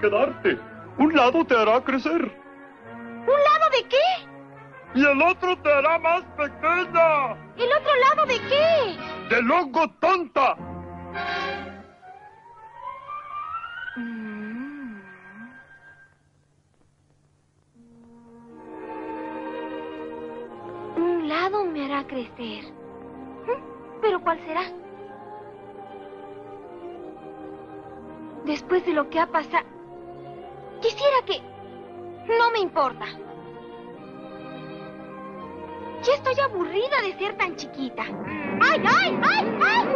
tengo algunos consejos útiles que darte. Un lado te hará crecer. ¿Un lado de qué? Y el otro te hará más pequeña. ¿El otro lado de qué? ¡De hongo tonta! Mm. Un lado me hará crecer. ¿Mm? ¿Pero cuál será? Después de lo que ha pasado... Quisiera que... No me importa. Ya estoy aburrida de ser tan chiquita. ¡Ay, ay, ay, ay,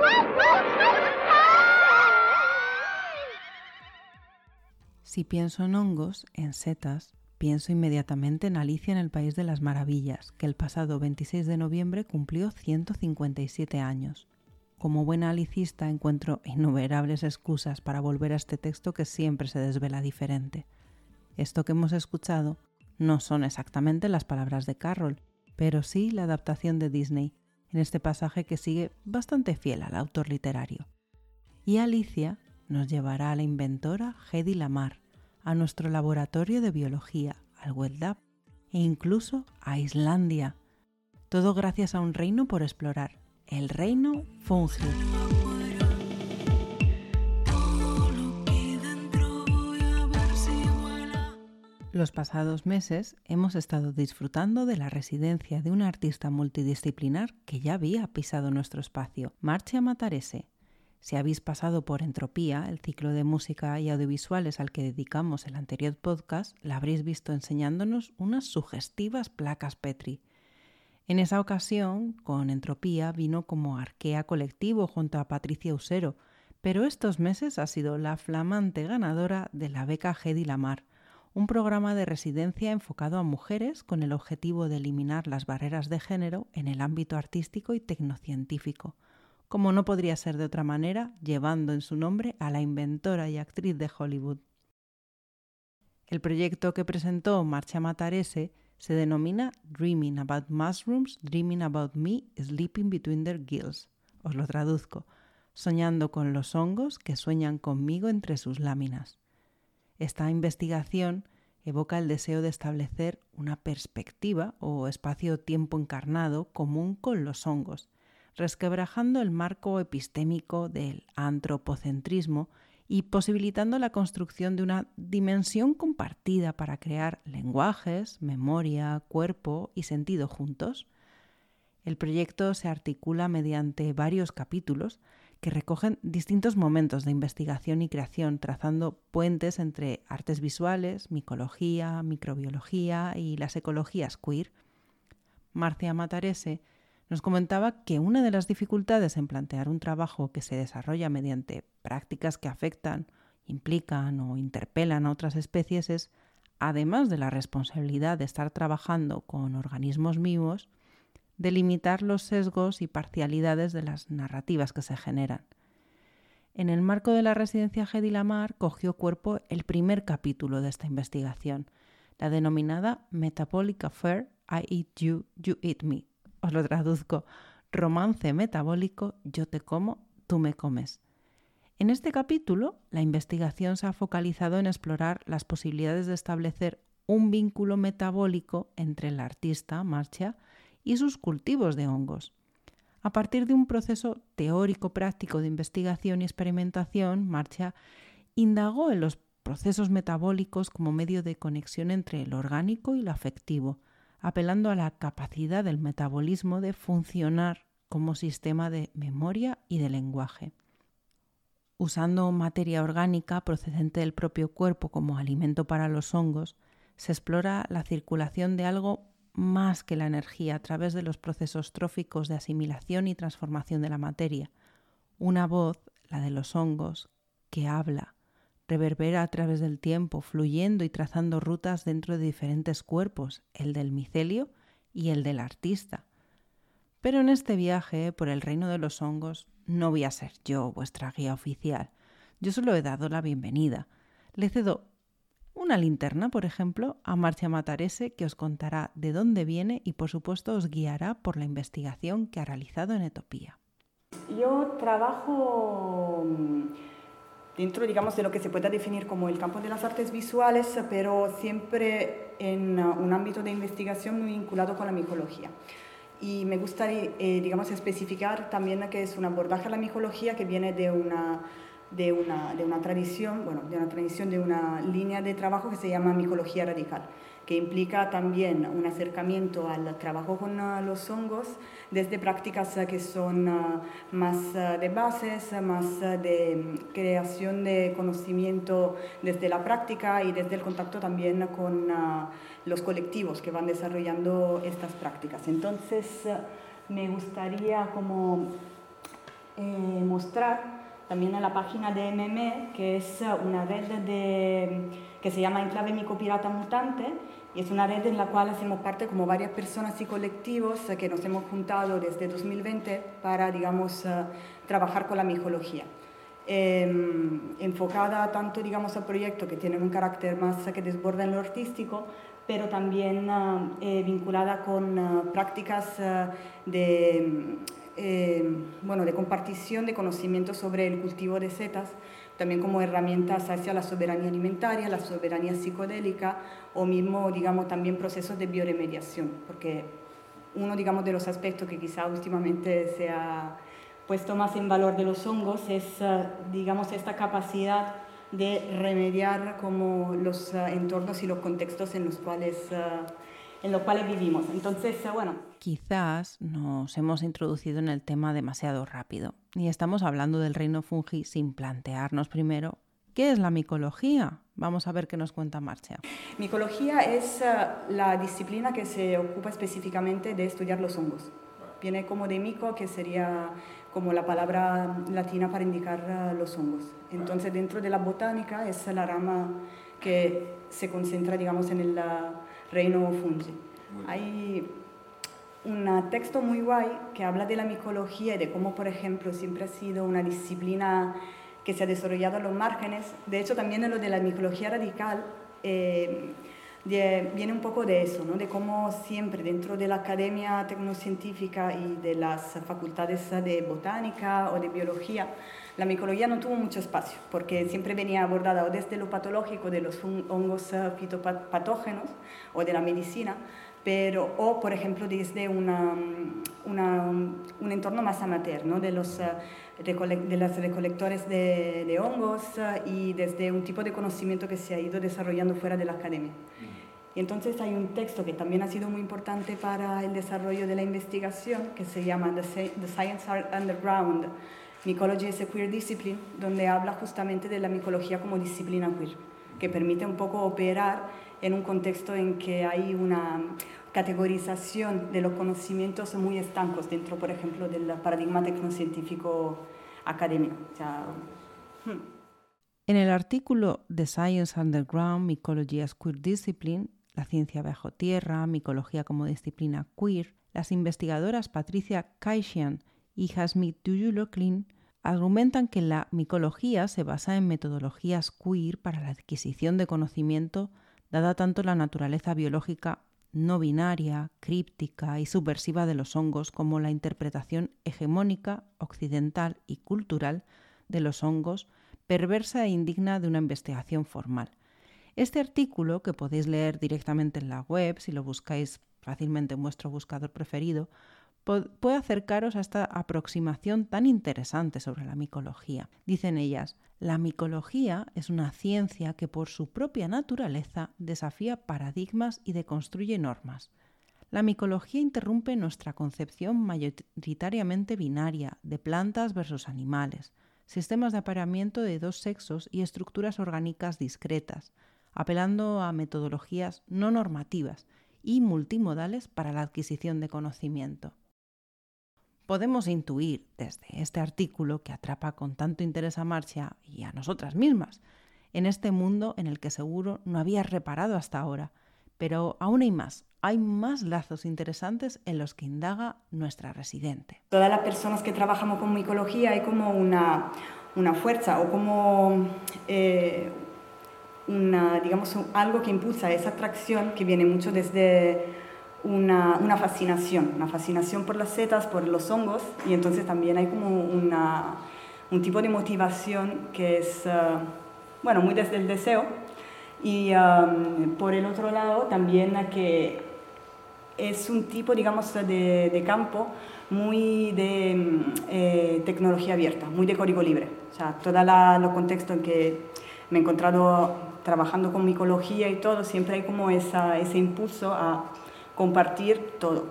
Si pienso en hongos, en setas, pienso inmediatamente en Alicia en el País de las Maravillas, que el pasado 26 de noviembre cumplió 157 años. Como buena alicista encuentro innumerables excusas para volver a este texto que siempre se desvela diferente. Esto que hemos escuchado no son exactamente las palabras de Carroll, pero sí la adaptación de Disney, en este pasaje que sigue bastante fiel al autor literario. Y Alicia nos llevará a la inventora Hedy Lamar, a nuestro laboratorio de biología, al WELDAP, e incluso a Islandia. Todo gracias a un reino por explorar, el reino Fungi. Los pasados meses hemos estado disfrutando de la residencia de una artista multidisciplinar que ya había pisado nuestro espacio, Marcia Matarese. Si habéis pasado por Entropía, el ciclo de música y audiovisuales al que dedicamos el anterior podcast, la habréis visto enseñándonos unas sugestivas placas Petri. En esa ocasión, con Entropía, vino como arquea colectivo junto a Patricia Usero, pero estos meses ha sido la flamante ganadora de la beca Hedy Lamar, un programa de residencia enfocado a mujeres con el objetivo de eliminar las barreras de género en el ámbito artístico y tecnocientífico, como no podría ser de otra manera, llevando en su nombre a la inventora y actriz de Hollywood. El proyecto que presentó Marcia Matarese se denomina Dreaming About Mushrooms, Dreaming About Me, Sleeping Between Their Gills. Os lo traduzco, soñando con los hongos que sueñan conmigo entre sus láminas. Esta investigación evoca el deseo de establecer una perspectiva o espacio-tiempo encarnado común con los hongos, resquebrajando el marco epistémico del antropocentrismo y posibilitando la construcción de una dimensión compartida para crear lenguajes, memoria, cuerpo y sentido juntos. El proyecto se articula mediante varios capítulos que recogen distintos momentos de investigación y creación, trazando puentes entre artes visuales, micología, microbiología y las ecologías queer. Marcia Matarese nos comentaba que una de las dificultades en plantear un trabajo que se desarrolla mediante prácticas que afectan, implican o interpelan a otras especies es, además de la responsabilidad de estar trabajando con organismos vivos, delimitar los sesgos y parcialidades de las narrativas que se generan. En el marco de la residencia Hedy Lamar cogió cuerpo el primer capítulo de esta investigación, la denominada Metabolic Affair I Eat You, You Eat Me. Os lo traduzco, romance metabólico, yo te como, tú me comes. En este capítulo, la investigación se ha focalizado en explorar las posibilidades de establecer un vínculo metabólico entre el artista, Marcia, y sus cultivos de hongos. A partir de un proceso teórico-práctico de investigación y experimentación, Marcha indagó en los procesos metabólicos como medio de conexión entre lo orgánico y lo afectivo, apelando a la capacidad del metabolismo de funcionar como sistema de memoria y de lenguaje. Usando materia orgánica procedente del propio cuerpo como alimento para los hongos, se explora la circulación de algo más que la energía a través de los procesos tróficos de asimilación y transformación de la materia. Una voz, la de los hongos, que habla, reverbera a través del tiempo, fluyendo y trazando rutas dentro de diferentes cuerpos, el del micelio y el del artista. Pero en este viaje por el reino de los hongos no voy a ser yo vuestra guía oficial. Yo solo he dado la bienvenida. Le cedo una linterna, por ejemplo, a Marcia Matarese que os contará de dónde viene y por supuesto os guiará por la investigación que ha realizado en Etopía. Yo trabajo mm, dentro, digamos, de lo que se pueda definir como el campo de las artes visuales, pero siempre en uh, un ámbito de investigación muy vinculado con la micología. Y me gustaría, eh, digamos, especificar también que es un abordaje a la micología que viene de una, de una, de una tradición, bueno, de una tradición, de una línea de trabajo que se llama micología radical que implica también un acercamiento al trabajo con ah, los hongos, desde prácticas ah, que son ah, más de bases, más de creación de conocimiento desde la práctica y desde el contacto también con los colectivos que van desarrollando estas prácticas. Entonces, me gustaría como eh, mostrar también en la página de MM, que es una red de, que se llama Enclave Micopirata Mutante, y es una red en la cual hacemos parte como varias personas y colectivos que nos hemos juntado desde 2020 para, digamos, eh, trabajar con la micología. Em, enfocada tanto, digamos, a proyectos que tienen un carácter más que desborda en lo artístico, pero también eh, vinculada con eh, prácticas de eh, bueno, de compartición de conocimientos sobre el cultivo de setas, también como herramientas hacia la soberanía alimentaria, la soberanía psicodélica o mismo, digamos, también procesos de bioremediación, porque uno, digamos, de los aspectos que quizá últimamente se ha puesto más en valor de los hongos es, eh, digamos, esta capacidad de remediar como los eh, entornos y los contextos en los cuales en los cuales vivimos. Entonces, eh, bueno. Quizás nos hemos introducido en el tema demasiado rápido y estamos hablando del reino fungi sin plantearnos primero qué es la micología. Vamos a ver qué nos cuenta Marcia. Micología es eh, la disciplina que se ocupa específicamente de estudiar los hongos. Viene como de mico, que sería como la palabra latina para indicar eh, los hongos. Entonces, dentro de la botánica es la rama que se concentra, digamos, en el reino. Hay un texto muy guay que habla de la micología y de cómo, por ejemplo, siempre ha sido una disciplina que se ha desarrollado a los márgenes. De hecho, también en lo de la micología radical eh, viene un poco de eso, ¿no? de cómo siempre dentro de la academia tecnocientífica y de las facultades de botánica o de biología, la micología no tuvo mucho espacio, porque siempre venía abordada o desde lo patológico de los hongos eh, fitopatógenos o de la medicina, pero, o por ejemplo desde una, un entorno más amateur, ¿no? de, los, eh, de los recolectores de, de, hongos eh, y desde un tipo de conocimiento que se ha ido desarrollando fuera de la academia. Y entonces hay un texto que también ha sido muy importante para el desarrollo de la investigación que se llama The, Science Underground, Mycology is a Queer Discipline, donde habla justamente de la micología como disciplina queer, que permite un poco operar en un contexto en que hay una categorización de los conocimientos muy estancos dentro, por ejemplo, del paradigma tecnocientífico académico. Hmm. En el artículo The Science Underground, Mycology as Queer Discipline, la ciencia bajo tierra, micología como disciplina queer, las investigadoras Patricia Kaishian y Hasmit Tuyuloklin argumentan que la micología se basa en metodologías queer para la adquisición de conocimiento, dada tanto la naturaleza biológica no binaria, críptica y subversiva de los hongos como la interpretación hegemónica, occidental y cultural de los hongos, perversa e indigna de una investigación formal. Este artículo, que podéis leer directamente en la web si lo buscáis fácilmente en vuestro buscador preferido, puede acercaros a esta aproximación tan interesante sobre la micología. Dicen ellas, la micología es una ciencia que por su propia naturaleza desafía paradigmas y deconstruye normas. La micología interrumpe nuestra concepción mayoritariamente binaria de plantas versus animales, sistemas de apareamiento de dos sexos y estructuras orgánicas discretas, apelando a metodologías no normativas y multimodales para la adquisición de conocimiento podemos intuir desde este artículo que atrapa con tanto interés a Marcia y a nosotras mismas, en este mundo en el que seguro no había reparado hasta ahora. Pero aún hay más, hay más lazos interesantes en los que indaga nuestra residente. Todas las personas que trabajamos con micología hay como una, una fuerza o como eh, una, digamos, algo que impulsa esa atracción que viene mucho desde una, una, fascinación, una fascinación por las setas, por los hongos, y entonces también hay como una, un tipo de motivación que es, bueno, muy desde el deseo y por el otro lado también que es un tipo, digamos, de, de campo muy de mm, eh, tecnología abierta, muy de código libre. O sea, todo los contextos en que me he encontrado trabajando con micología y todo, siempre hay como esa, ese impulso a compartir todo.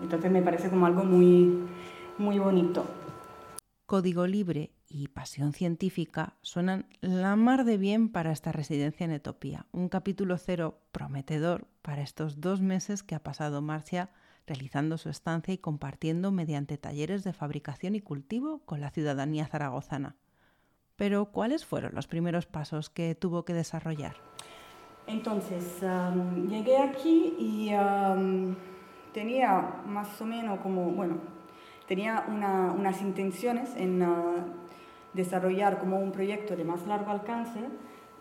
Entonces me parece como algo muy, muy bonito. Código libre y pasión científica suenan la mar de bien para esta residencia en Etopía, un capítulo cero prometedor para estos dos meses que ha pasado Marcia realizando su estancia y compartiendo mediante talleres de fabricación y cultivo con la ciudadanía zaragozana. Pero, ¿cuáles fueron los primeros pasos que tuvo que desarrollar? Entonces, llegué aquí y tenía más o menos como, bueno, tenía unas intenciones en ah, desarrollar como un proyecto de más largo alcance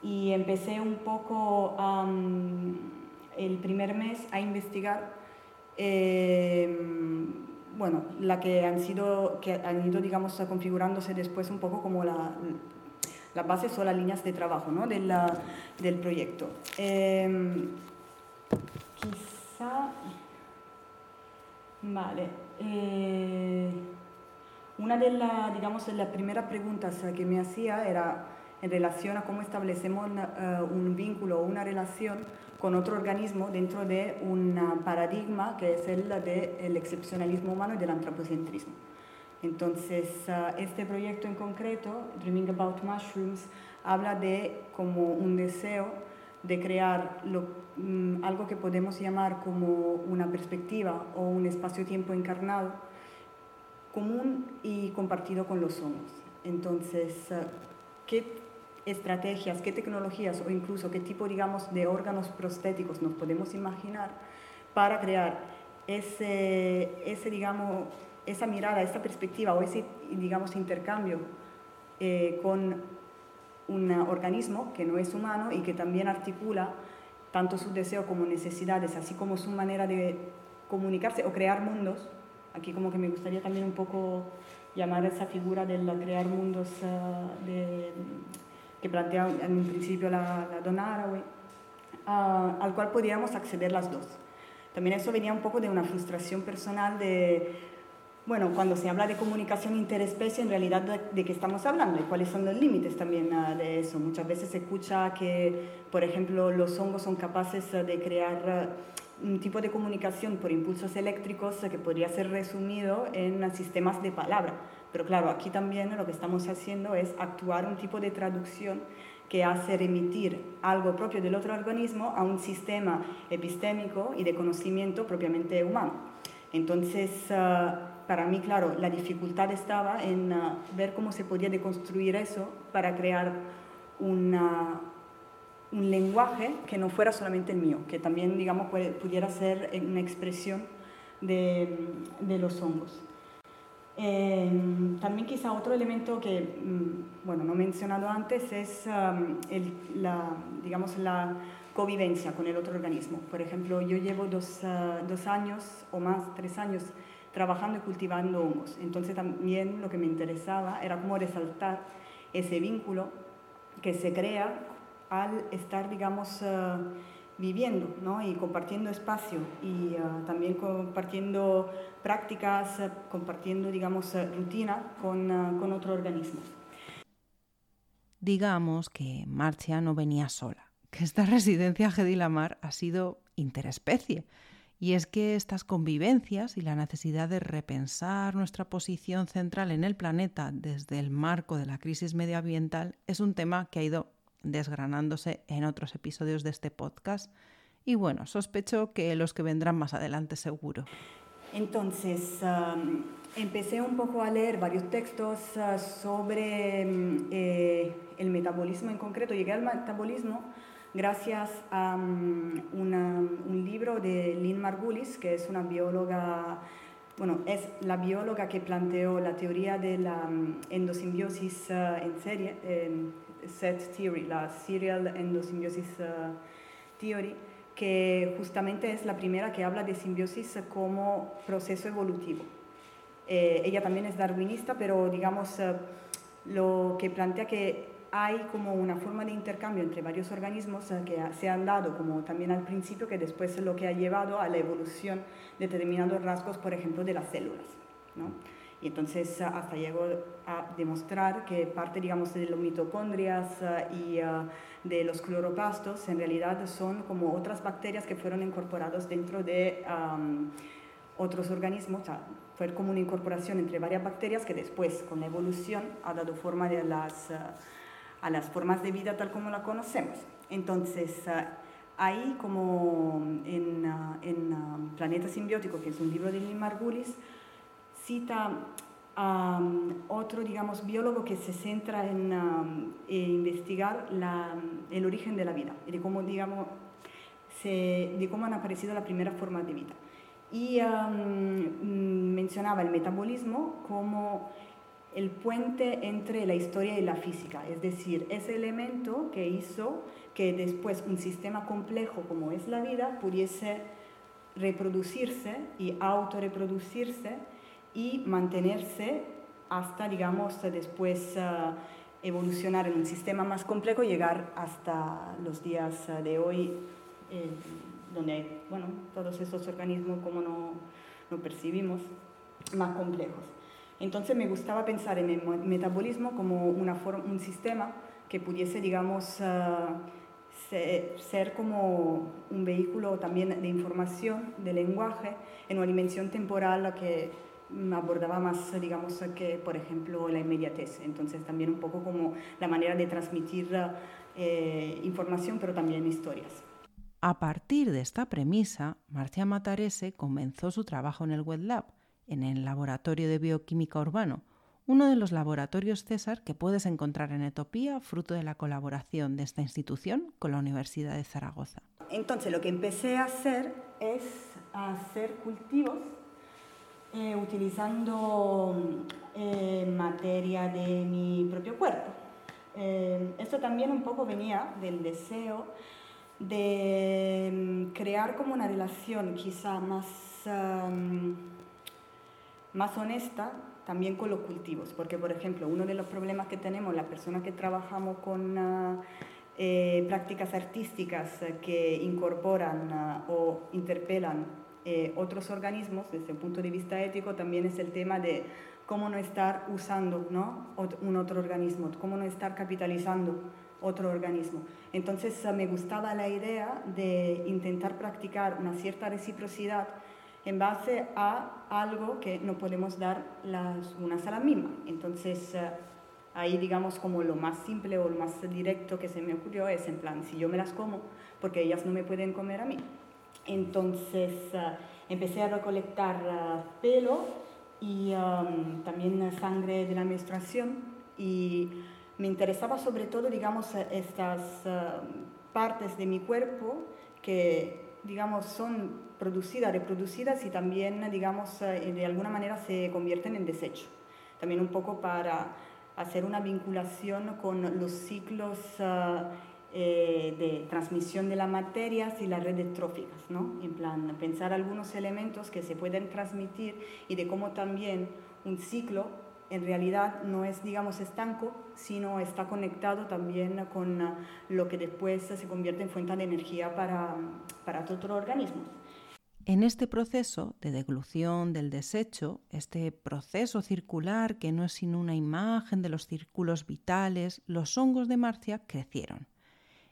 y empecé un poco el primer mes a investigar eh, bueno, la que han sido, que han ido, digamos, configurándose después un poco como la, la base o las líneas de trabajo ¿no? del, del proyecto. Eh, quizá, vale, eh, una de, las digamos, de las primeras preguntas que me hacía era en relación a cómo establecemos uh, un vínculo o una relación con otro organismo dentro de un paradigma que es el del excepcionalismo humano y del antropocentrismo. Entonces, uh, este proyecto en concreto, Dreaming About Mushrooms, habla de como un deseo de crear lo, um, algo que podemos llamar como una perspectiva o un espacio-tiempo encarnado común y compartido con los hongos. Entonces, uh, ¿qué estrategias, qué tecnologías o incluso qué tipo, digamos, de órganos prostéticos nos podemos imaginar para crear ese, ese digamos, esa mirada, esa perspectiva o ese, digamos, intercambio eh, con un organismo que no es humano y que también articula tanto sus deseos como necesidades, así como su manera de comunicarse o crear mundos. Aquí como que me gustaría también un poco llamar a esa figura de crear mundos ah, que plantea en un principio la, la Donna ah, al cual podíamos acceder las dos. También eso venía un poco de una frustración personal de, bueno, cuando se habla de comunicación interespecie, en realidad de, qué estamos hablando y cuáles son los límites también ah, de eso. Muchas veces se escucha que, por ejemplo, los hongos son capaces de crear ah, un tipo de comunicación por impulsos eléctricos que podría ser resumido en sistemas de palabra pero claro, aquí también lo que estamos haciendo es actuar un tipo de traducción que hace remitir algo propio del otro organismo a un sistema epistémico y de conocimiento propiamente humano. Entonces, ah, para mí, claro, la dificultad estaba en ah, ver cómo se podía deconstruir eso para crear una, un lenguaje que no fuera solamente el mío, que también, digamos, pudiera ser una expresión de, de los hongos. Em, también quizá otro elemento que, mm, bueno, no he mencionado antes es la, digamos, la convivencia con el otro organismo. Por ejemplo, yo llevo dos, ah, dos, años o más, tres años, trabajando y cultivando hongos. Entonces también lo que me interesaba era cómo resaltar ese vínculo que se crea al estar, digamos, ah, viviendo ¿no? y compartiendo espacio y ah, también compartiendo prácticas, compartiendo, digamos, rutina con, con otro organismo. Digamos que Marcia no venía sola, que esta residencia Gedilamar ha sido interespecie. Y es que estas convivencias y la necesidad de repensar nuestra posición central en el planeta desde el marco de la crisis medioambiental es un tema que ha ido desgranándose en otros episodios de este podcast. Y bueno, sospecho que los que vendrán más adelante seguro. Entonces, empecé un poco a leer varios textos ah, sobre mm, eh, el metabolismo en concreto. Llegué al metabolismo gracias a mm, un libro de Lynn Margulis, que es una bióloga, bueno, es la bióloga que planteó la teoría de la mm, endosimbiosis ah, en serie, set theory, la serial endosimbiosis uh, theory, que justamente es la primera que habla de simbiosis como proceso evolutivo. Eh, ella también es darwinista, pero digamos, uh, lo que plantea que hay como una forma de intercambio entre varios organismos que se han dado, como también al principio, que después es lo que ha llevado a la evolución de determinados rasgos, por ejemplo, de las células. ¿no? Y entonces eh, hasta llegó a demostrar que parte, digamos, de las mitocondrias eh, y de los cloroplastos en realidad son como otras bacterias que fueron incorporadas dentro de otros organismos, o sea, fue como una incorporación entre varias bacterias que después, con la evolución, ha dado forma de las a las formas de vida tal como la conocemos. Entonces, ah, ahí como en, uh, en Planeta Simbiótico, que es un libro de Neil Margulis, cita a otro, digamos, biólogo que se centra en, investigar la, el origen de la vida y de cómo, digamos, se, de cómo han aparecido las primeras formas de vida. Y mencionaba el metabolismo como el puente entre la historia y la física, es decir, ese elemento que hizo que después un sistema complejo como es la vida pudiese reproducirse y autorreproducirse y mantenerse hasta, digamos, después uh, evolucionar en un sistema más complejo y llegar hasta los días uh, de hoy, eh, donde hay, bueno, todos esos organismos como no, no percibimos, más complejos. Entonces me gustaba pensar en el metabolismo como una forma, un sistema que pudiese, digamos, uh, ser como un vehículo también de información, de lenguaje, en una dimensión temporal que abordaba más, digamos, que, por ejemplo, la inmediatez. Entonces también un poco como la manera de transmitir eh, información, pero también historias. A partir de esta premisa, Marcia Matarese comenzó su trabajo en el Web Lab, en el Laboratorio de Bioquímica Urbano, uno de los laboratorios César que puedes encontrar en Etopía, fruto de la colaboración de esta institución con la Universidad de Zaragoza. Entonces lo que empecé a hacer es hacer cultivos eh, utilizando eh, materia de mi propio cuerpo. Eh, esto también un poco venía del deseo de mm, crear como una relación quizá más más honesta también con los cultivos, porque por ejemplo, uno de los problemas que tenemos las personas que trabajamos con ah, eh, prácticas artísticas que incorporan ah, o interpelan eh, otros organismos desde el punto de vista ético también es el tema de cómo no estar usando ¿no? un otro organismo, cómo no estar capitalizando otro organismo. Entonces ah, me gustaba la idea de intentar practicar una cierta reciprocidad en base a algo que no podemos dar las unas a la misma. Entonces, eh, ahí digamos como lo más simple o lo más directo que se me ocurrió es en plan, si yo me las como, porque ellas no me pueden comer a mí. Entonces, eh, empecé a recolectar eh, pelo y um, también sangre de la menstruación y me interesaba sobre todo, digamos, estas partes de mi cuerpo que digamos, son producidas, reproducidas y también, digamos, eh, de alguna manera se convierten en desecho. También un poco para hacer una vinculación con los ciclos eh, eh, de transmisión de las materias y las redes tróficas, ¿no? En plan, pensar algunos elementos que se pueden transmitir y de cómo también un ciclo en realidad no es, digamos, estanco, sino está conectado también con ah, lo que después se convierte en fuente de energía para, para otros organismos. En este proceso de deglución del desecho, este proceso circular que no es sino una imagen de los círculos vitales, los hongos de Marcia crecieron.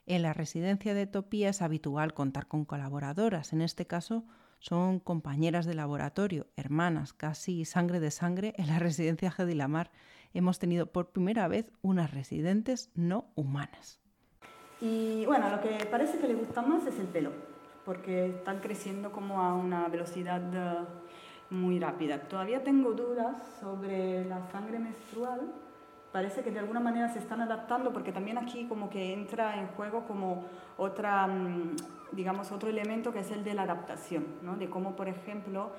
En la residencia de Topía es habitual contar con colaboradoras, en este caso son compañeras de laboratorio, hermanas, casi sangre de sangre en la residencia Gedilamar. Hemos tenido por primera vez unas residentes no humanas. Y bueno, lo que parece que le gusta más es el pelo, porque están creciendo como a una velocidad eh, muy rápida. Todavía tengo dudas sobre la sangre menstrual, parece que de alguna manera se están adaptando porque también aquí como que entra en juego como otra, mm, digamos, otro elemento que es el de la adaptación, ¿no? de cómo, por ejemplo,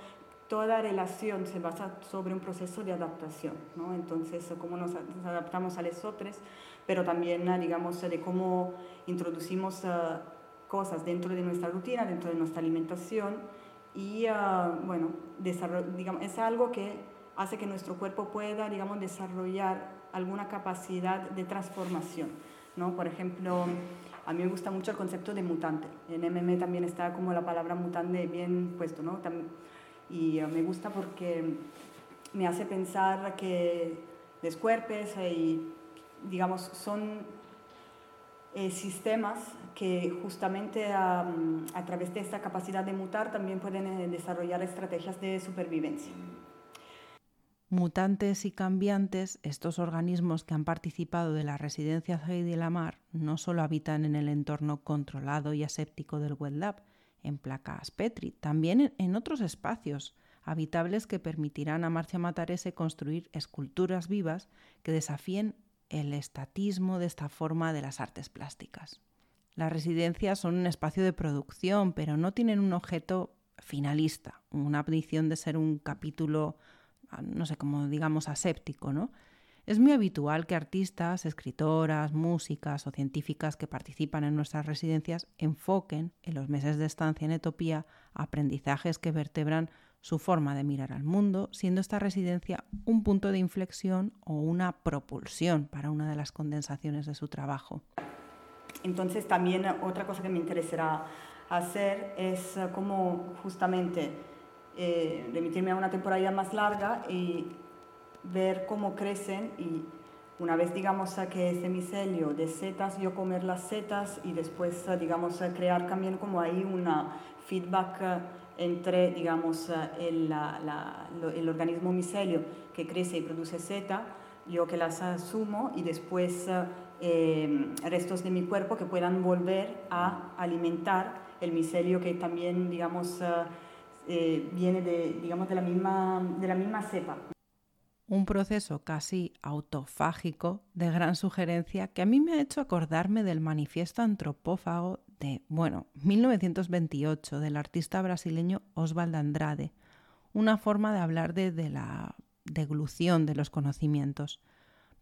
toda relación se basa sobre un proceso de adaptación, ¿no? entonces cómo nos adaptamos a los otros, pero también, digamos, de cómo introducimos uh, cosas dentro de nuestra rutina, dentro de nuestra alimentación y, uh, bueno, digamos, es algo que hace que nuestro cuerpo pueda, digamos, desarrollar alguna capacidad de transformación. ¿no? Por ejemplo, a mí me gusta mucho el concepto de mutante. En MM también está como la palabra mutante bien puesto, ¿no? Y eh, me gusta porque me hace pensar que los cuerpos y, digamos, son eh, sistemas que justamente a, a, través de esta capacidad de mutar también pueden eh, desarrollar estrategias de supervivencia. Mutantes y cambiantes, estos organismos que han participado de la residencia Heidi Lamar no solo habitan en el entorno controlado y aséptico del wet lab, en placas Petri, también en otros espacios habitables que permitirán a Marcia Matarese construir esculturas vivas que desafíen el estatismo de esta forma de las artes plásticas. Las residencias son un espacio de producción, pero no tienen un objeto finalista, una ambición de ser un capítulo no sé, como digamos aséptico, ¿no? Es muy habitual que artistas, escritoras, músicas o científicas que participan en nuestras residencias enfoquen en los meses de estancia en Etopía aprendizajes que vertebran su forma de mirar al mundo, siendo esta residencia un punto de inflexión o una propulsión para una de las condensaciones de su trabajo. Entonces también otra cosa que me interesará hacer es eh, cómo justamente eh, remitirme a una temporada más larga y ver cómo crecen y una vez digamos que ese micelio de setas, yo comer las setas y después digamos crear también como ahí una feedback entre digamos el, el organismo micelio que crece y produce seta, yo que las asumo y después eh, restos de mi cuerpo que puedan volver a alimentar el micelio que también digamos eh, viene de, digamos, de, la misma, de la misma cepa. Un proceso casi autofágico de gran sugerencia que a mí me ha hecho acordarme del manifiesto antropófago de, bueno, 1928 del artista brasileño Osvaldo Andrade, una forma de hablar de, de la deglución de los conocimientos.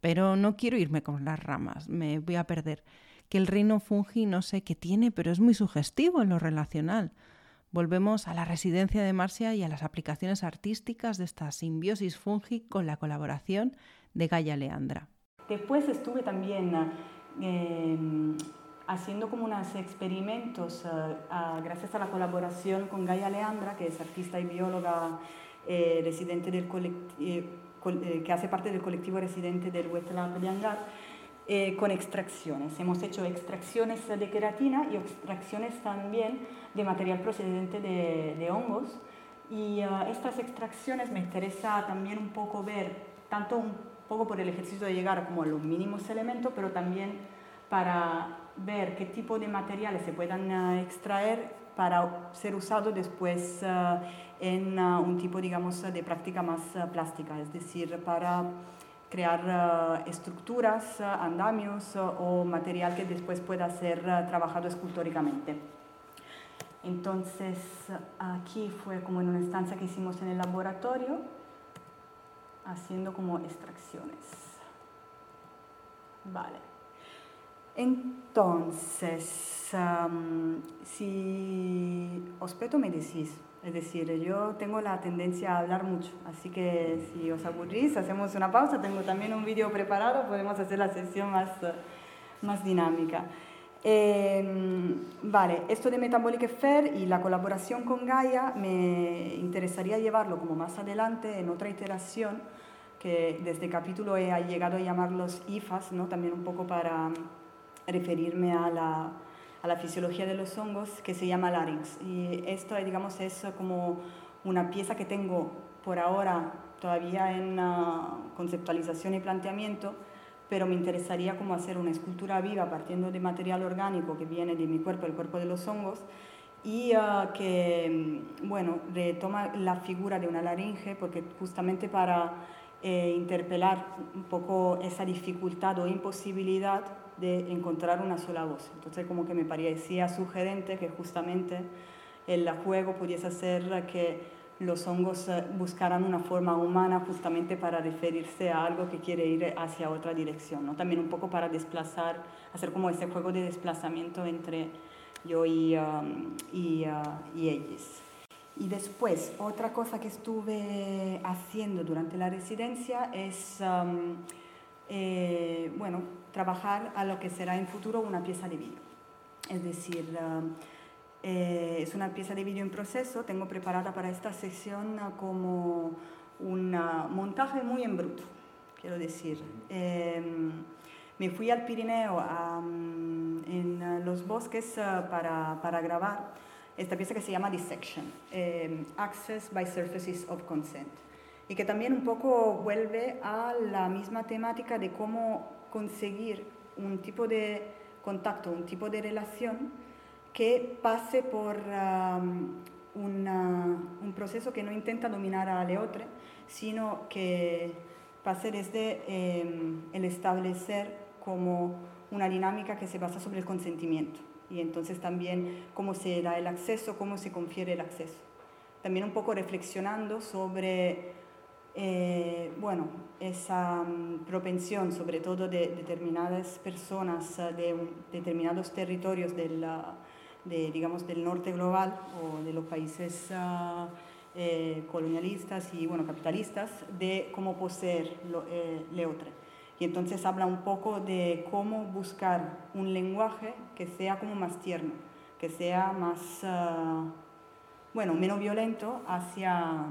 Pero no quiero irme con las ramas, me voy a perder. Que el reino fungi no sé qué tiene, pero es muy sugestivo en lo relacional volvemos a la residencia de Marcia y a las aplicaciones artísticas de esta simbiosis fungi con la colaboración de Gaia Leandra. Después estuve también eh, haciendo como unos experimentos eh, gracias a la colaboración con Gaia Leandra, que es artista y bióloga eh, residente del que hace parte del colectivo residente del Wetland de Angar eh, con extracciones. Hemos hecho extracciones de queratina y extracciones también de material procedente de, hongos. Y uh, estas extracciones me interesa también un poco ver, tanto un poco por el ejercicio de llegar como a los mínimos elementos, pero también para ver qué tipo de materiales se puedan uh, extraer para ser usados después uh, en un tipo, digamos, de práctica más plástica, es decir, para crear eh, estructuras, eh, andamios eh, o material que después pueda ser trabajado escultóricamente. Entonces, aquí fue como en una estancia que hicimos en el laboratorio, haciendo como extracciones. Vale. Entonces, si os me decís, es decir, yo tengo la tendencia a hablar mucho, así que si os aburrís, hacemos una pausa. Tengo también un vídeo preparado, podemos hacer la sesión más, más dinámica. Em, vale, esto de Metabolic Fair y la colaboración con Gaia me interesaría llevarlo como más adelante en otra iteración, que desde capítulo he llegado a llamarlos IFAs, ¿no? también un poco para referirme a la a la fisiología de los hongos que se llama larynx. Y esto, digamos, es como una pieza que tengo por ahora todavía en conceptualización y planteamiento, pero me interesaría como hacer una escultura viva partiendo de material orgánico que viene de mi cuerpo, el cuerpo de los hongos, y ah, que, bueno, retoma la figura de una laringe, porque justamente para eh, interpelar un poco esa dificultad o imposibilidad de encontrar una sola voz. Entonces como que me parecía sugerente que justamente el juego pudiese ser que los hongos eh, buscaran una forma humana justamente para referirse a algo que quiere ir hacia otra dirección, ¿no? también un poco para desplazar, hacer como ese juego de desplazamiento entre yo y, um, y, uh, y ellos. Y después, otra cosa que estuve haciendo durante la residencia es, um, eh, bueno, trabajar a lo que será en futuro una pieza de vídeo. Es decir, um, eh, es una pieza de vídeo en proceso, tengo preparada para esta sesión como un montaje muy en bruto, quiero decir. Em, me fui al Pirineo, en los bosques, para, para grabar esta pieza que se llama Dissection, eh, Access by Surfaces of Consent, y que también un poco vuelve a la misma temática de cómo conseguir un tipo de contacto, un tipo de relación que pase por um, un proceso que no intenta dominar a la otra, sino que pase desde em, el establecer como una dinámica que se basa sobre el consentimiento y entonces también cómo se da el acceso, cómo se confiere el acceso. También un poco reflexionando sobre eh, bueno, esa mm, propensión, sobre todo de determinadas personas eh, de determinados territorios del, de, digamos, del norte global o de los países ah, eh, colonialistas y bueno, capitalistas, de cómo poseer lo, le otro. Y entonces habla un poco de cómo buscar un lenguaje que sea como más tierno, que sea más, ah, bueno, menos violento hacia,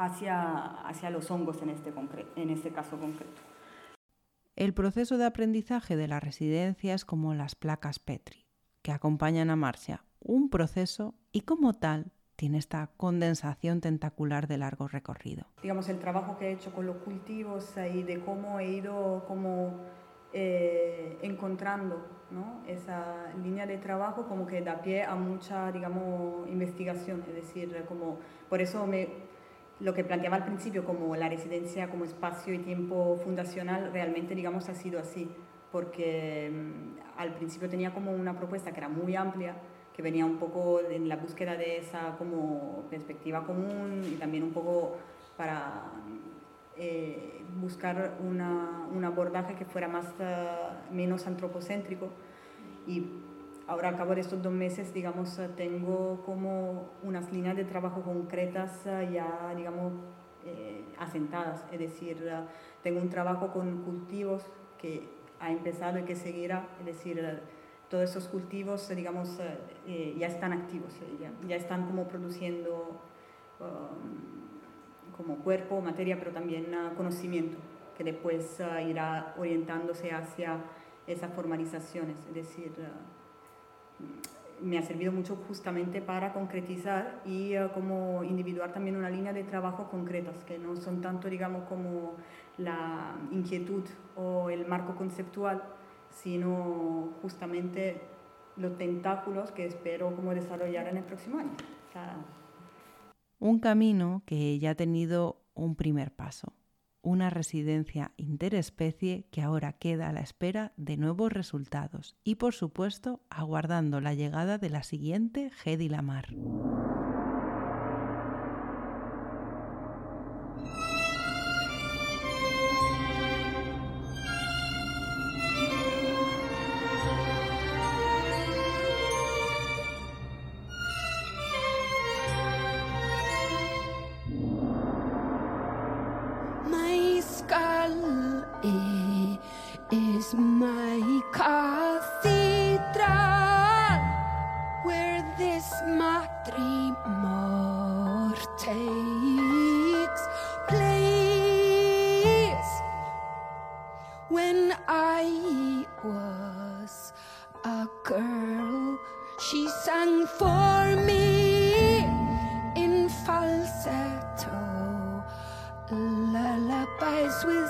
hacia, hacia los hongos en este, en este caso concreto. El proceso de aprendizaje de la residencia es como las placas Petri, que acompañan a Marcia, un proceso y como tal tiene esta condensación tentacular de largo recorrido. Digamos, el trabajo que he hecho con los cultivos y de cómo he ido como eh, encontrando ¿no? esa línea de trabajo como que da pie a mucha, digamos, investigación. Es decir, como, por eso me, lo que planteaba al principio como la residencia como espacio y tiempo fundacional realmente, digamos, ha sido así. Porque mm, al principio tenía como una propuesta que era muy amplia, que venía un poco en la búsqueda de esa como perspectiva común y también un poco para eh, buscar una, un abordaje que fuera más, eh, menos antropocéntrico. Y ahora, a cabo de estos dos meses, digamos, eh, tengo como unas líneas de trabajo concretas ya, digamos, asentadas. Es decir, tengo un trabajo con cultivos que ha empezado y que seguirá. Es decir, todos esos cultivos, digamos, eh, eh, ya están activos, eh, ya, están como produciendo um, como cuerpo, materia, pero también uh, conocimiento, que después uh, irá orientándose hacia esas formalizaciones. Es decir, uh, me ha servido mucho justamente para concretizar y como individuar también una línea de trabajo concretas, que no son tanto, digamos, como la inquietud o el marco conceptual, sino justamente los tentáculos que espero como desarrollar en el próximo año. Un camino que ya ha tenido un primer paso, una residencia interespecie que ahora queda a la espera de nuevos resultados y por supuesto aguardando la llegada de la siguiente Gedi alcalde is my cathedral where this matrimorte. with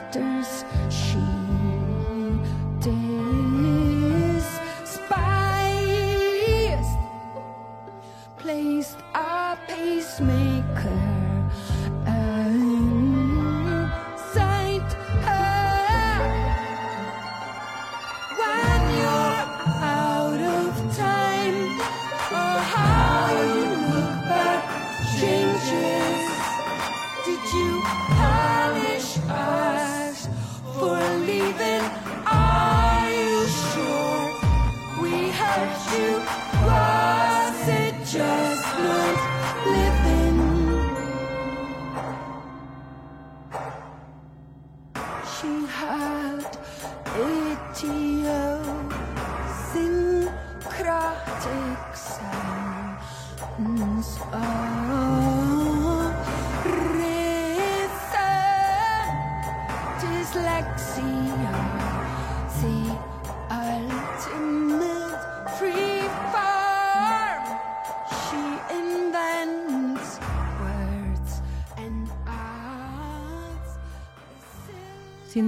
doctors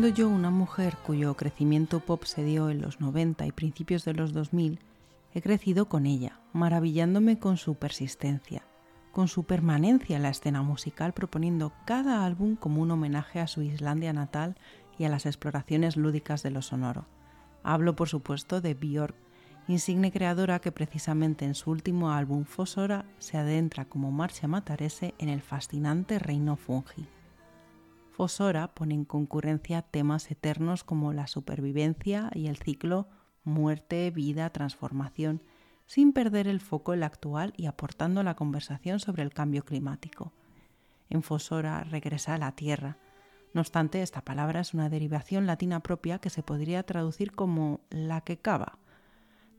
Yo una mujer cuyo crecimiento pop se dio en los 90 y principios de los 2000, he crecido con ella, maravillándome con su persistencia, con su permanencia en la escena musical, proponiendo cada álbum como un homenaje a su Islandia natal y a las exploraciones lúdicas de lo sonoro. Hablo, por supuesto, de Björk, insigne creadora que precisamente en su último álbum Fosora se adentra como Marcia Matarese en el fascinante reino fungi. Fosora pone en concurrencia temas eternos como la supervivencia y el ciclo muerte, vida, transformación, sin perder el foco en la actual y aportando la conversación sobre el cambio climático. En Fosora regresa a la Tierra. No obstante, esta palabra es una derivación latina propia que se podría traducir como la que cava.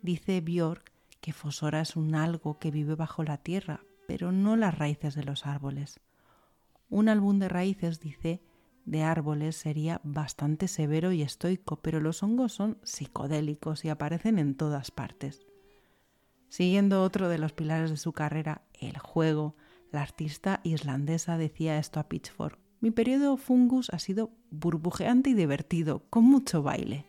Dice Björk que Fosora es un algo que vive bajo la tierra, pero no las raíces de los árboles. Un álbum de raíces, dice, de árboles sería bastante severo y estoico, pero los hongos son psicodélicos y aparecen en todas partes. Siguiendo otro de los pilares de su carrera, el juego, la artista islandesa decía esto a Pitchfork. Mi periodo fungus ha sido burbujeante y divertido, con mucho baile.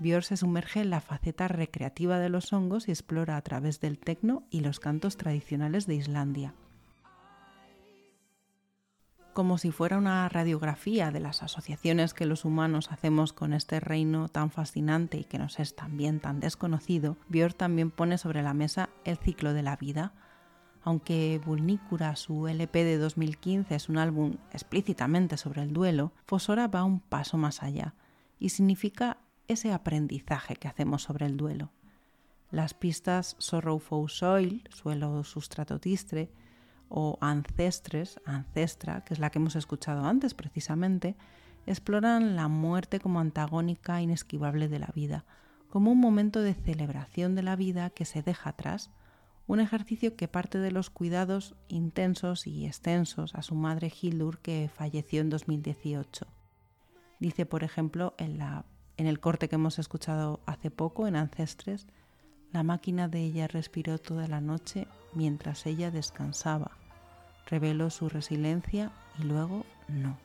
Björk se sumerge en la faceta recreativa de los hongos y explora a través del tecno y los cantos tradicionales de Islandia como si fuera una radiografía de las asociaciones que los humanos hacemos con este reino tan fascinante y que nos es también tan desconocido, Björk también pone sobre la mesa el ciclo de la vida. Aunque Vulnícula, su LP de 2015, es un álbum explícitamente sobre el duelo, Fosora va un paso más allá y significa ese aprendizaje que hacemos sobre el duelo. Las pistas Sorrowful Soil, suelo sustrato tistre, o Ancestres, Ancestra, que es la que hemos escuchado antes precisamente, exploran la muerte como antagónica inesquivable de la vida, como un momento de celebración de la vida que se deja atrás, un ejercicio que parte de los cuidados intensos y extensos a su madre Hildur que falleció en 2018. Dice, por ejemplo, en, la, en el corte que hemos escuchado hace poco en Ancestres, la máquina de ella respiró toda la noche mientras ella descansaba. Reveló su resiliencia y luego no.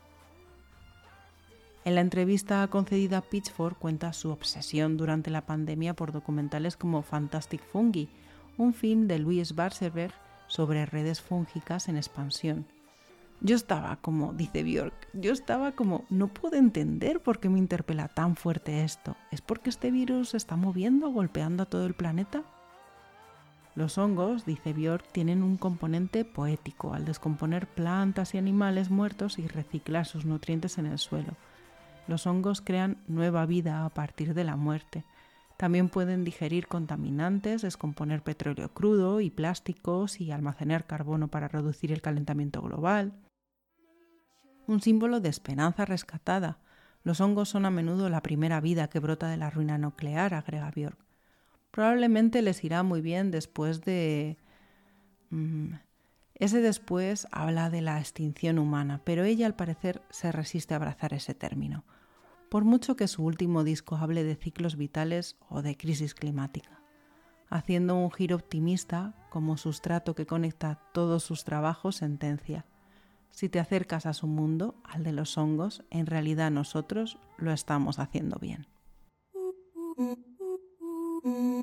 En la entrevista concedida a Pitchfork cuenta su obsesión durante la pandemia por documentales como Fantastic Fungi, un film de Louis Barserberg sobre redes fúngicas en expansión. Yo estaba como, dice Björk, yo estaba como, no puedo entender por qué me interpela tan fuerte esto. ¿Es porque este virus se está moviendo, golpeando a todo el planeta? Los hongos, dice Björk, tienen un componente poético al descomponer plantas y animales muertos y reciclar sus nutrientes en el suelo. Los hongos crean nueva vida a partir de la muerte. También pueden digerir contaminantes, descomponer petróleo crudo y plásticos y almacenar carbono para reducir el calentamiento global un símbolo de esperanza rescatada. Los hongos son a menudo la primera vida que brota de la ruina nuclear, agrega Björk. Probablemente les irá muy bien después de... Mm, Ese después habla de la extinción humana, pero ella al parecer se resiste a abrazar ese término, por mucho que su último disco hable de ciclos vitales o de crisis climática, haciendo un giro optimista como sustrato que conecta todos sus trabajos sentencia. Si te acercas a su mundo, al de los hongos, en realidad nosotros lo estamos haciendo bien. En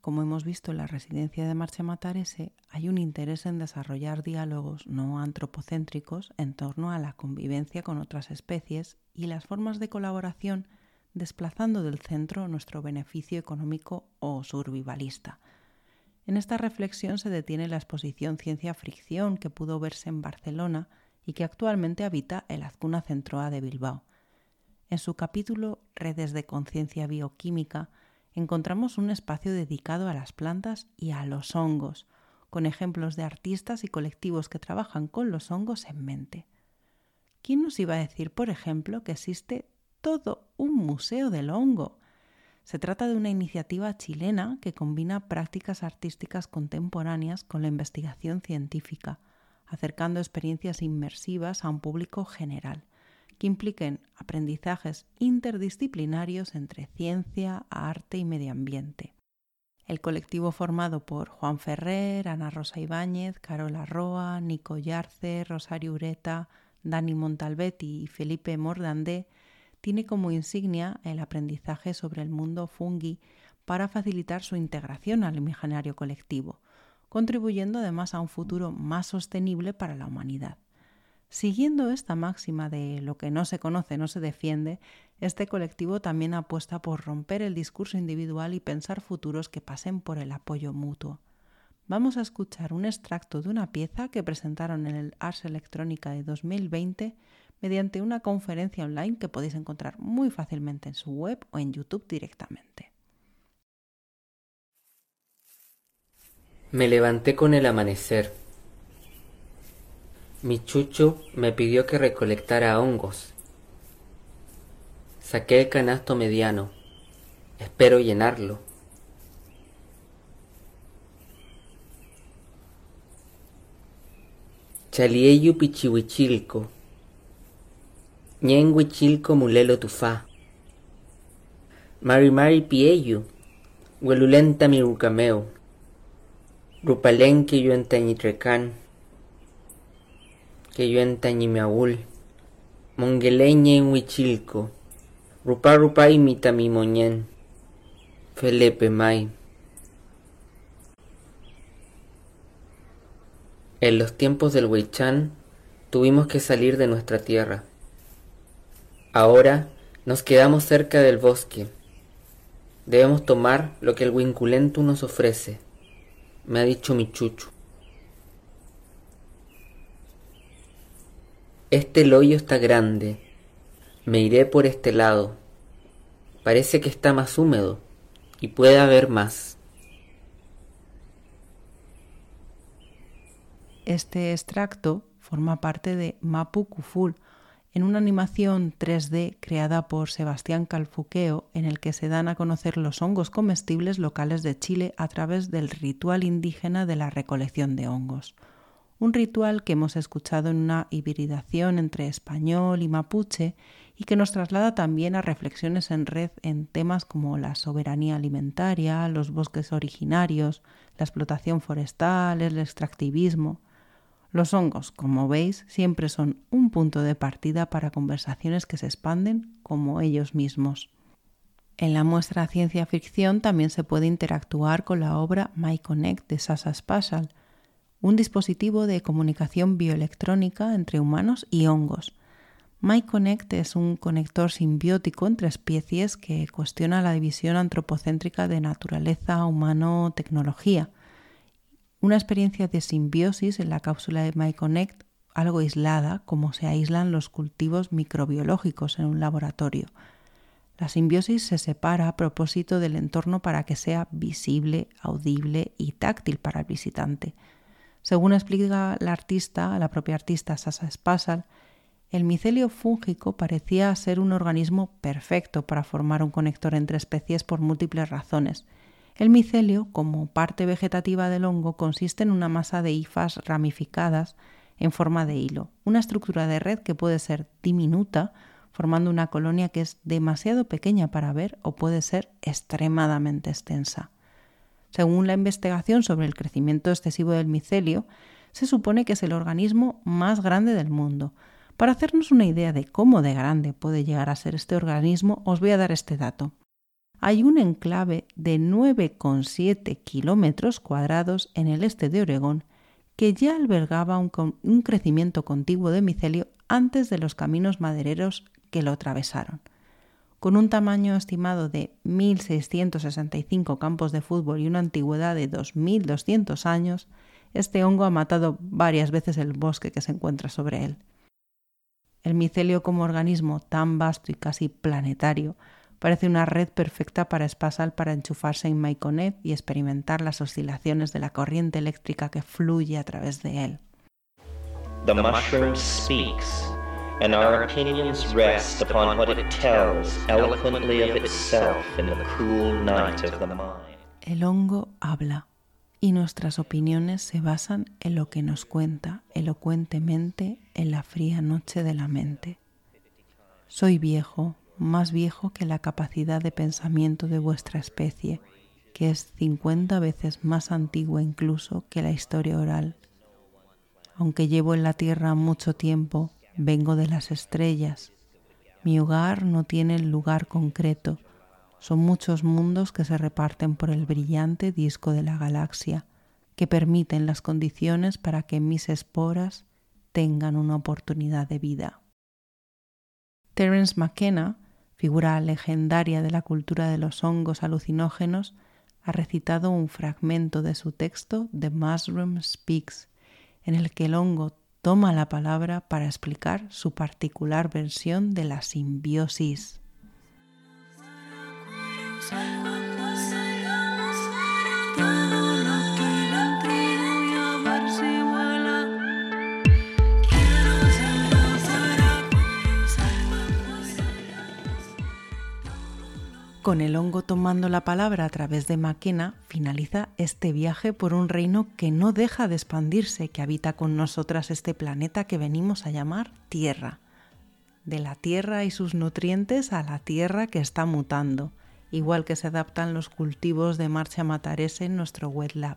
como hemos visto en la residencia de Marcha Matarese, hay un interés en desarrollar diálogos no antropocéntricos en torno a la convivencia con otras especies y las formas de colaboración desplazando del centro nuestro beneficio económico o survivalista. En esta reflexión se detiene la exposición Ciencia Fricción que pudo verse en Barcelona y que actualmente habita el Azcuna Centroa de Bilbao. En su capítulo Redes de Conciencia Bioquímica, encontramos un espacio dedicado a las plantas y a los hongos, con ejemplos de artistas y colectivos que trabajan con los hongos en mente. ¿Quién nos iba a decir, por ejemplo, que existe todo un museo del hongo? Se trata de una iniciativa chilena que combina prácticas artísticas contemporáneas con la investigación científica, acercando experiencias inmersivas a un público general que impliquen aprendizajes interdisciplinarios entre ciencia, arte y medio ambiente. El colectivo formado por Juan Ferrer, Ana Rosa Ibáñez, Carola Roa, Nico Yarce, Rosario Ureta, Dani Montalbetti y Felipe Mordandé tiene como insignia el aprendizaje sobre el mundo fungi para facilitar su integración al imaginario colectivo, contribuyendo además a un futuro más sostenible para la humanidad. Siguiendo esta máxima de lo que no se conoce no se defiende, este colectivo también apuesta por romper el discurso individual y pensar futuros que pasen por el apoyo mutuo. Vamos a escuchar un extracto de una pieza que presentaron en el Ars Electrónica de 2020 mediante una conferencia online que podéis encontrar muy fácilmente en su web o en YouTube directamente. Me levanté con el amanecer. Mi chucho me pidió que recolectara hongos. Saqué el canasto mediano. Espero llenarlo. Chalieyu pichihuichilco. Ñenguichilco mulelo tufá. Mari mari pieyu. Huelulenta mi rucameo. Rupalenque yo entañitrecán. Que yo entañimeaul. Mongueleña en huichilco. Rupa rupa imita mi moñén. Felipe May. En los tiempos del Huichán tuvimos que salir de nuestra tierra. Ahora nos quedamos cerca del bosque. Debemos tomar lo que el Winculentu nos ofrece, me ha dicho mi chuchu. Este loyo está grande. Me iré por este lado. Parece que está más húmedo y puede haber más. Este extracto forma parte de Mapu Kuful, en una animación 3D creada por Sebastián Calfuqueo, en el que se dan a conocer los hongos comestibles locales de Chile a través del ritual indígena de la recolección de hongos. Un ritual que hemos escuchado en una hibridación entre español y mapuche y que nos traslada también a reflexiones en red en temas como la soberanía alimentaria, los bosques originarios, la explotación forestal, el extractivismo. Los hongos, como veis, siempre son un punto de partida para conversaciones que se expanden como ellos mismos. En la muestra ciencia ficción también se puede interactuar con la obra MyConnect de Sasa Spatial, un dispositivo de comunicación bioelectrónica entre humanos y hongos. MyConnect es un conector simbiótico entre especies que cuestiona la división antropocéntrica de naturaleza, humano, tecnología una experiencia de simbiosis en la cápsula de MyConnect, algo aislada, como se aíslan los cultivos microbiológicos en un laboratorio. La simbiosis se separa a propósito del entorno para que sea visible, audible y táctil para el visitante. Según explica la artista, la propia artista Sasa Spasal, el micelio fúngico parecía ser un organismo perfecto para formar un conector entre especies por múltiples razones – el micelio, como parte vegetativa del hongo, consiste en una masa de hifas ramificadas en forma de hilo, una estructura de red que puede ser diminuta, formando una colonia que es demasiado pequeña para ver o puede ser extremadamente extensa. Según la investigación sobre el crecimiento excesivo del micelio, se supone que es el organismo más grande del mundo. Para hacernos una idea de cómo de grande puede llegar a ser este organismo, os voy a dar este dato hay un enclave de 9,7 kilómetros cuadrados en el este de Oregón que ya albergaba un, un, crecimiento contiguo de micelio antes de los caminos madereros que lo atravesaron. Con un tamaño estimado de 1.665 campos de fútbol y una antigüedad de 2.200 años, este hongo ha matado varias veces el bosque que se encuentra sobre él. El micelio como organismo tan vasto y casi planetario Parece una red perfecta para Spasal para enchufarse en MyConnect y experimentar las oscilaciones de la corriente eléctrica que fluye a través de él. Mushroom and our opinions rest upon what it tells eloquently of itself in the cool night of the mind. El hongo habla y nuestras opiniones se basan en lo que nos cuenta elocuentemente en la fría noche de la mente. Soy viejo, más viejo que la capacidad de pensamiento de vuestra especie, que es 50 veces más antigua incluso que la historia oral. Aunque llevo en la tierra mucho tiempo, vengo de las estrellas. Mi hogar no tiene lugar concreto, son muchos mundos que se reparten por el brillante disco de la galaxia, que permiten las condiciones para que mis esporas tengan una oportunidad de vida. Terence McKenna figura legendaria de la cultura de los hongos alucinógenos, ha recitado un fragmento de su texto The Mushroom Speaks, en el que el hongo toma la palabra para explicar su particular versión de la simbiosis. Con el hongo tomando la palabra a través de Maquena, finaliza este viaje por un reino que no deja de expandirse, que habita con nosotras este planeta que venimos a llamar Tierra. De la Tierra y sus nutrientes a la Tierra que está mutando, igual que se adaptan los cultivos de marcha matarese en nuestro wet lab.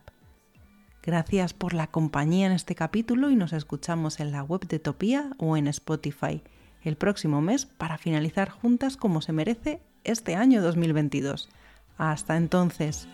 Gracias por la compañía en este capítulo y nos escuchamos en la web de Topía o en Spotify el próximo mes para finalizar juntas como se merece este año 2022. Hasta entonces.